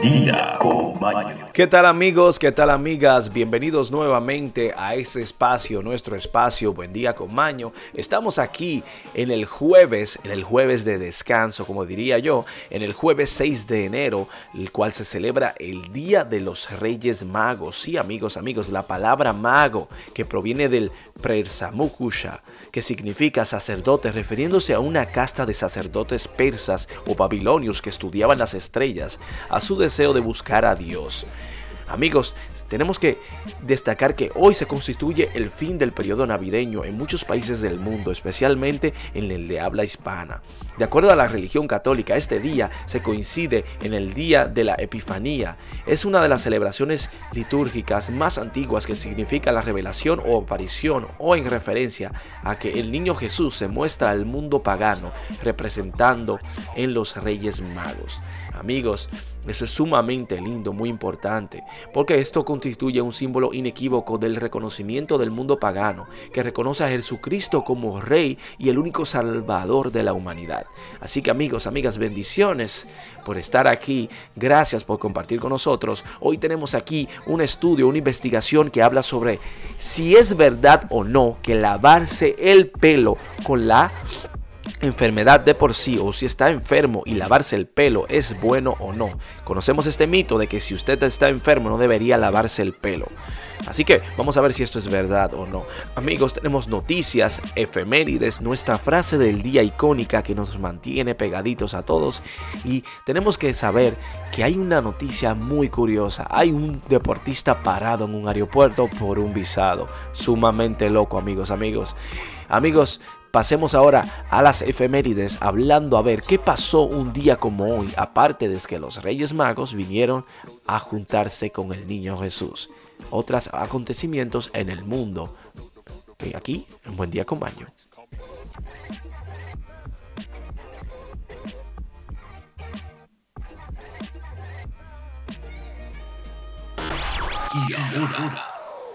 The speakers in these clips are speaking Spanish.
día con Maño. ¿Qué tal amigos? ¿Qué tal amigas? Bienvenidos nuevamente a este espacio, nuestro espacio Buen día con Maño. Estamos aquí en el jueves, en el jueves de descanso, como diría yo, en el jueves 6 de enero, el cual se celebra el Día de los Reyes Magos. Sí, amigos, amigos, la palabra mago que proviene del Persamukusha, que significa sacerdote, refiriéndose a una casta de sacerdotes persas o babilonios que estudiaban las estrellas, a su deseo de buscar a Dios. Amigos, tenemos que destacar que hoy se constituye el fin del periodo navideño en muchos países del mundo, especialmente en el de habla hispana. De acuerdo a la religión católica, este día se coincide en el día de la Epifanía. Es una de las celebraciones litúrgicas más antiguas que significa la revelación o aparición o en referencia a que el niño Jesús se muestra al mundo pagano representando en los Reyes Magos. Amigos, eso es sumamente lindo, muy importante, porque esto constituye un símbolo inequívoco del reconocimiento del mundo pagano, que reconoce a Jesucristo como Rey y el único Salvador de la humanidad. Así que amigos, amigas, bendiciones por estar aquí, gracias por compartir con nosotros. Hoy tenemos aquí un estudio, una investigación que habla sobre si es verdad o no que lavarse el pelo con la enfermedad de por sí o si está enfermo y lavarse el pelo es bueno o no. Conocemos este mito de que si usted está enfermo no debería lavarse el pelo. Así que vamos a ver si esto es verdad o no. Amigos, tenemos noticias, efemérides, nuestra frase del día icónica que nos mantiene pegaditos a todos y tenemos que saber que hay una noticia muy curiosa. Hay un deportista parado en un aeropuerto por un visado. Sumamente loco, amigos, amigos. Amigos, Pasemos ahora a las efemérides hablando a ver qué pasó un día como hoy, aparte de que los Reyes Magos vinieron a juntarse con el niño Jesús. Otros acontecimientos en el mundo. aquí, un buen día con baño. Y ahora,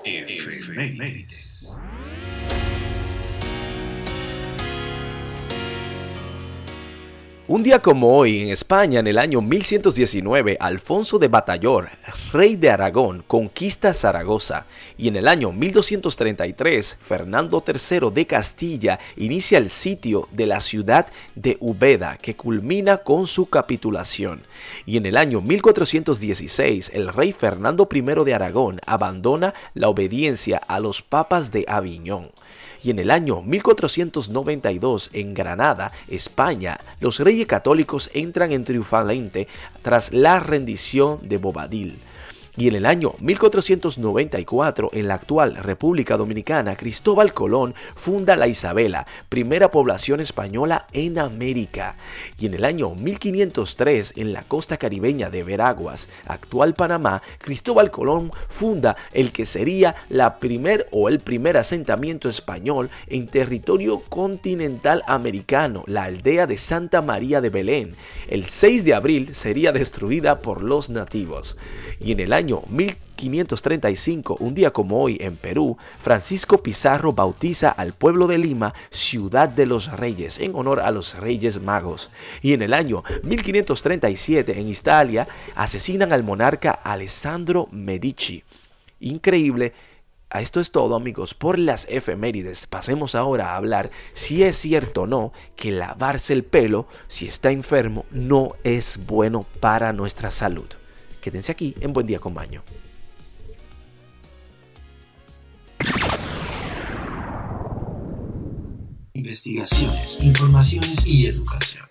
efemérides. Un día como hoy, en España, en el año 1119, Alfonso de Batallor, rey de Aragón, conquista Zaragoza, y en el año 1233, Fernando III de Castilla inicia el sitio de la ciudad de Ubeda, que culmina con su capitulación. Y en el año 1416, el rey Fernando I de Aragón abandona la obediencia a los papas de Aviñón y en el año 1492 en Granada, España, los reyes católicos entran en triunfalmente tras la rendición de Bobadil. Y en el año 1494, en la actual República Dominicana, Cristóbal Colón funda la Isabela, primera población española en América. Y en el año 1503, en la costa caribeña de Veraguas, actual Panamá, Cristóbal Colón funda el que sería la primer o el primer asentamiento español en territorio continental americano, la aldea de Santa María de Belén. El 6 de abril sería destruida por los nativos. Y en el año año 1535, un día como hoy en Perú, Francisco Pizarro bautiza al pueblo de Lima Ciudad de los Reyes en honor a los Reyes Magos. Y en el año 1537 en Italia asesinan al monarca Alessandro Medici. Increíble. Esto es todo amigos por las efemérides. Pasemos ahora a hablar si es cierto o no que lavarse el pelo si está enfermo no es bueno para nuestra salud. Quédense aquí en Buen Día con Baño. Investigaciones, informaciones y educación.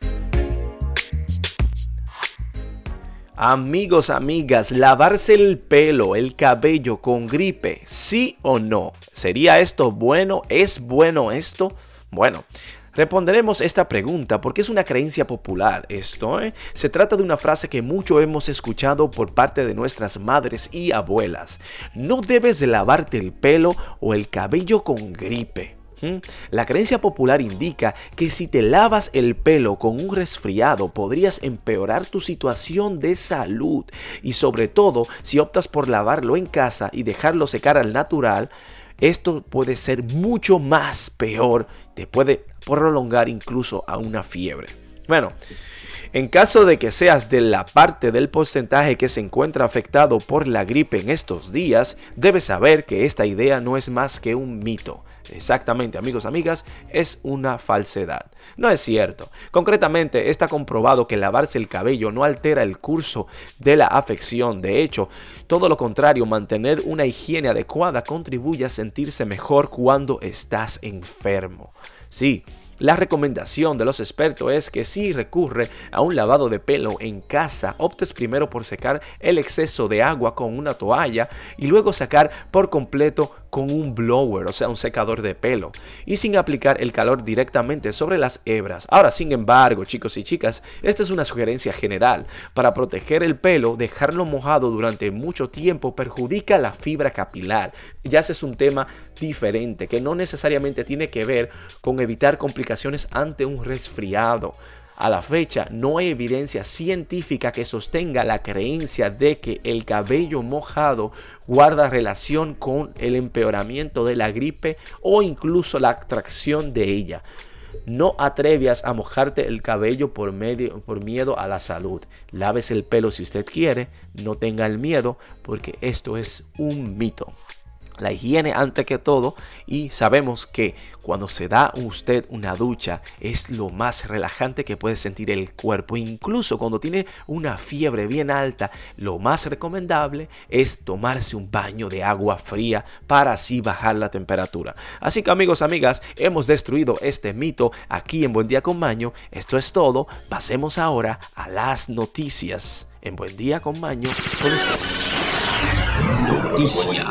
Amigos, amigas, lavarse el pelo, el cabello con gripe, sí o no. ¿Sería esto bueno? ¿Es bueno esto? Bueno, Responderemos esta pregunta porque es una creencia popular esto. ¿eh? Se trata de una frase que mucho hemos escuchado por parte de nuestras madres y abuelas. No debes lavarte el pelo o el cabello con gripe. La creencia popular indica que si te lavas el pelo con un resfriado podrías empeorar tu situación de salud y sobre todo si optas por lavarlo en casa y dejarlo secar al natural, esto puede ser mucho más peor, te puede prolongar incluso a una fiebre. Bueno, En caso de que seas de la parte del porcentaje que se encuentra afectado por la gripe en estos días, debes saber que esta idea no es más que un mito. Exactamente, amigos, amigas, es una falsedad. No es cierto. Concretamente, está comprobado que lavarse el cabello no altera el curso de la afección. De hecho, todo lo contrario, mantener una higiene adecuada contribuye a sentirse mejor cuando estás enfermo. Sí, la recomendación de los expertos es que si recurre a un lavado de pelo en casa, optes primero por secar el exceso de agua con una toalla y luego sacar por completo con un blower, o sea, un secador de pelo, y sin aplicar el calor directamente sobre las hebras. Ahora, sin embargo, chicos y chicas, esta es una sugerencia general. Para proteger el pelo, dejarlo mojado durante mucho tiempo perjudica la fibra capilar. Ya ese es un tema diferente que no necesariamente tiene que ver con evitar complicaciones ante un resfriado. A la fecha no hay evidencia científica que sostenga la creencia de que el cabello mojado guarda relación con el empeoramiento de la gripe o incluso la atracción de ella. No atrevias a mojarte el cabello por, medio, por miedo a la salud. Laves el pelo si usted quiere, no tenga el miedo porque esto es un mito la higiene antes que todo y sabemos que cuando se da usted una ducha es lo más relajante que puede sentir el cuerpo. Incluso cuando tiene una fiebre bien alta lo más recomendable es tomarse un baño de agua fría para así bajar la temperatura. Así que amigos amigas hemos destruido este mito aquí en Buen Día con Maño. Esto es todo. Pasemos ahora a las noticias. En Buen Día con Maño con Noticias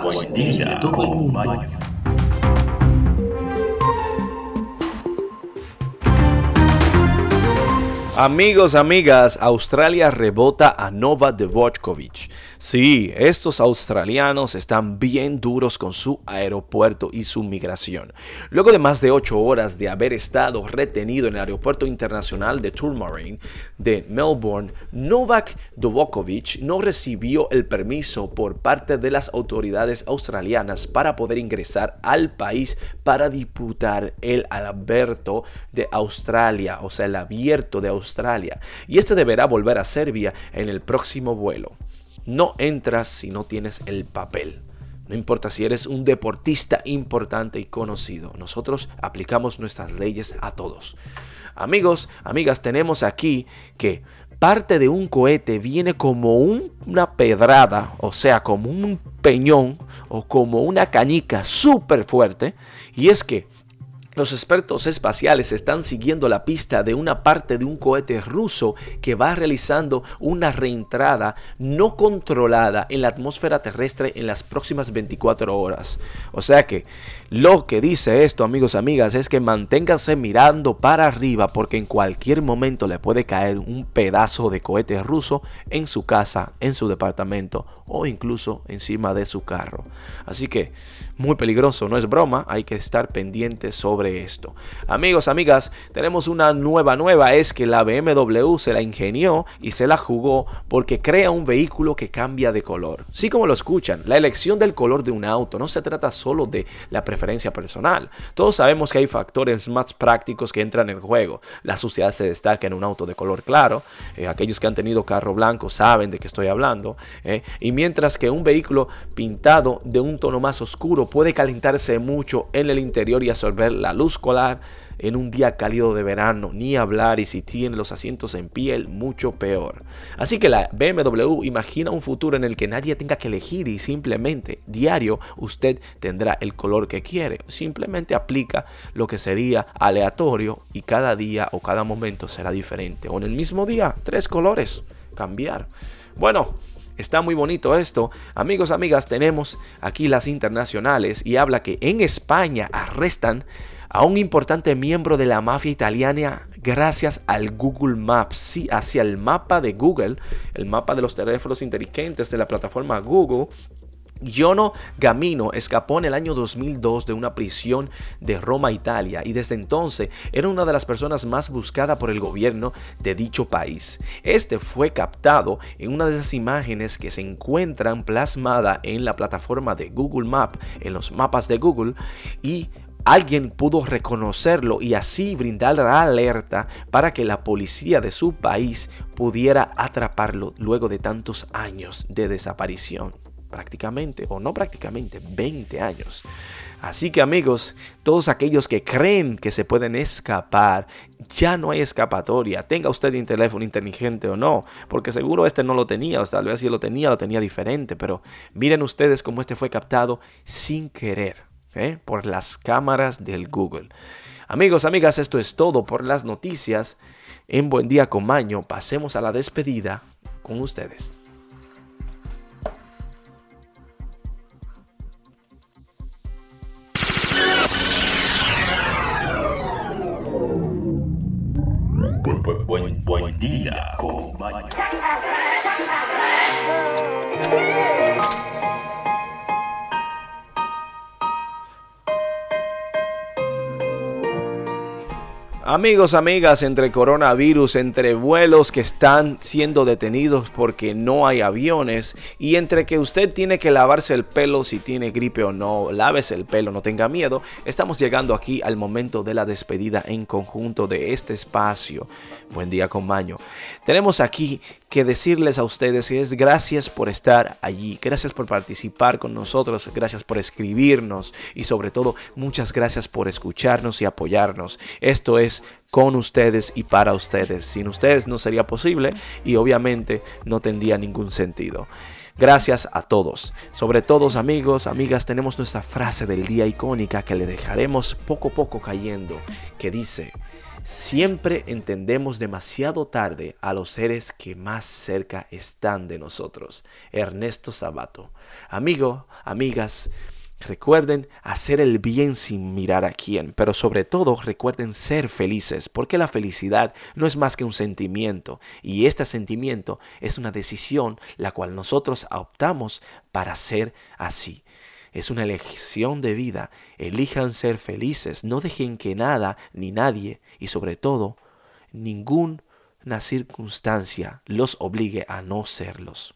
Amigos, amigas, Australia rebota a Nova Djokovic. Sí, estos australianos están bien duros con su aeropuerto y su migración. Luego de más de ocho horas de haber estado retenido en el aeropuerto internacional de Tourmaline de Melbourne, Novak Djokovic no recibió el permiso por parte de las autoridades australianas para poder ingresar al país para disputar el Alberto de Australia, o sea, el abierto de Australia. Y este deberá volver a Serbia en el próximo vuelo. No entras si no tienes el papel. No importa si eres un deportista importante y conocido. Nosotros aplicamos nuestras leyes a todos. Amigos, amigas, tenemos aquí que parte de un cohete viene como una pedrada, o sea, como un peñón o como una cañica súper fuerte. Y es que los expertos espaciales están siguiendo la pista de una parte de un cohete ruso que va realizando una reentrada no controlada en la atmósfera terrestre en las próximas 24 horas. O sea que lo que dice esto, amigos, amigas, es que manténganse mirando para arriba porque en cualquier momento le puede caer un pedazo de cohete ruso en su casa, en su departamento o incluso encima de su carro. Así que muy peligroso, no es broma, hay que estar pendientes sobre esto. Amigos, amigas, tenemos una nueva nueva, es que la BMW se la ingenió y se la jugó porque crea un vehículo que cambia de color. Sí como lo escuchan, la elección del color de un auto no se trata solo de la preferencia personal. Todos sabemos que hay factores más prácticos que entran en juego. La suciedad se destaca en un auto de color claro. Eh, aquellos que han tenido carro blanco saben de qué estoy hablando. Eh, y mientras que un vehículo pintado de un tono más oscuro puede calentarse mucho en el interior y absorber la luz solar en un día cálido de verano, ni hablar y si tiene los asientos en piel, mucho peor. Así que la BMW imagina un futuro en el que nadie tenga que elegir y simplemente diario usted tendrá el color que quiere. Simplemente aplica lo que sería aleatorio y cada día o cada momento será diferente. O en el mismo día, tres colores, cambiar. Bueno, Está muy bonito esto. Amigos, amigas, tenemos aquí las internacionales y habla que en España arrestan a un importante miembro de la mafia italiana gracias al Google Maps. Sí, hacia el mapa de Google, el mapa de los teléfonos inteligentes de la plataforma Google Giono Gamino escapó en el año 2002 de una prisión de Roma, Italia, y desde entonces era una de las personas más buscadas por el gobierno de dicho país. Este fue captado en una de esas imágenes que se encuentran plasmadas en la plataforma de Google Maps, en los mapas de Google, y alguien pudo reconocerlo y así brindar la alerta para que la policía de su país pudiera atraparlo luego de tantos años de desaparición. Prácticamente, o no prácticamente, 20 años. Así que amigos, todos aquellos que creen que se pueden escapar, ya no hay escapatoria. Tenga usted un teléfono inteligente o no, porque seguro este no lo tenía, o tal vez si lo tenía, lo tenía diferente, pero miren ustedes cómo este fue captado sin querer. ¿eh? por las cámaras del Google. Amigos, amigas, esto es todo por las noticias. En Buen Día con Maño, pasemos a la despedida con ustedes. Amigos, amigas, entre coronavirus, entre vuelos que están siendo detenidos porque no hay aviones y entre que usted tiene que lavarse el pelo si tiene gripe o no, lávese el pelo, no tenga miedo, estamos llegando aquí al momento de la despedida en conjunto de este espacio. Buen día con. Tenemos aquí que decirles a ustedes es gracias por estar allí, gracias por participar con nosotros, gracias por escribirnos y sobre todo muchas gracias por escucharnos y apoyarnos. Esto con ustedes y para ustedes. Sin ustedes no sería posible y obviamente no tendría ningún sentido. Gracias a todos. Sobre todos amigos, amigas, tenemos nuestra frase del día icónica que le dejaremos poco a poco cayendo, que dice, Siempre entendemos demasiado tarde a los seres que más cerca están de nosotros. Ernesto Sabato. Amigo, amigas, Recuerden hacer el bien sin mirar a quién, pero sobre todo recuerden ser felices, porque la felicidad no es más que un sentimiento, y este sentimiento es una decisión la cual nosotros optamos para ser así. Es una elección de vida. Elijan ser felices. No dejen que nada ni nadie, y sobre todo, ninguna circunstancia los obligue a no serlos.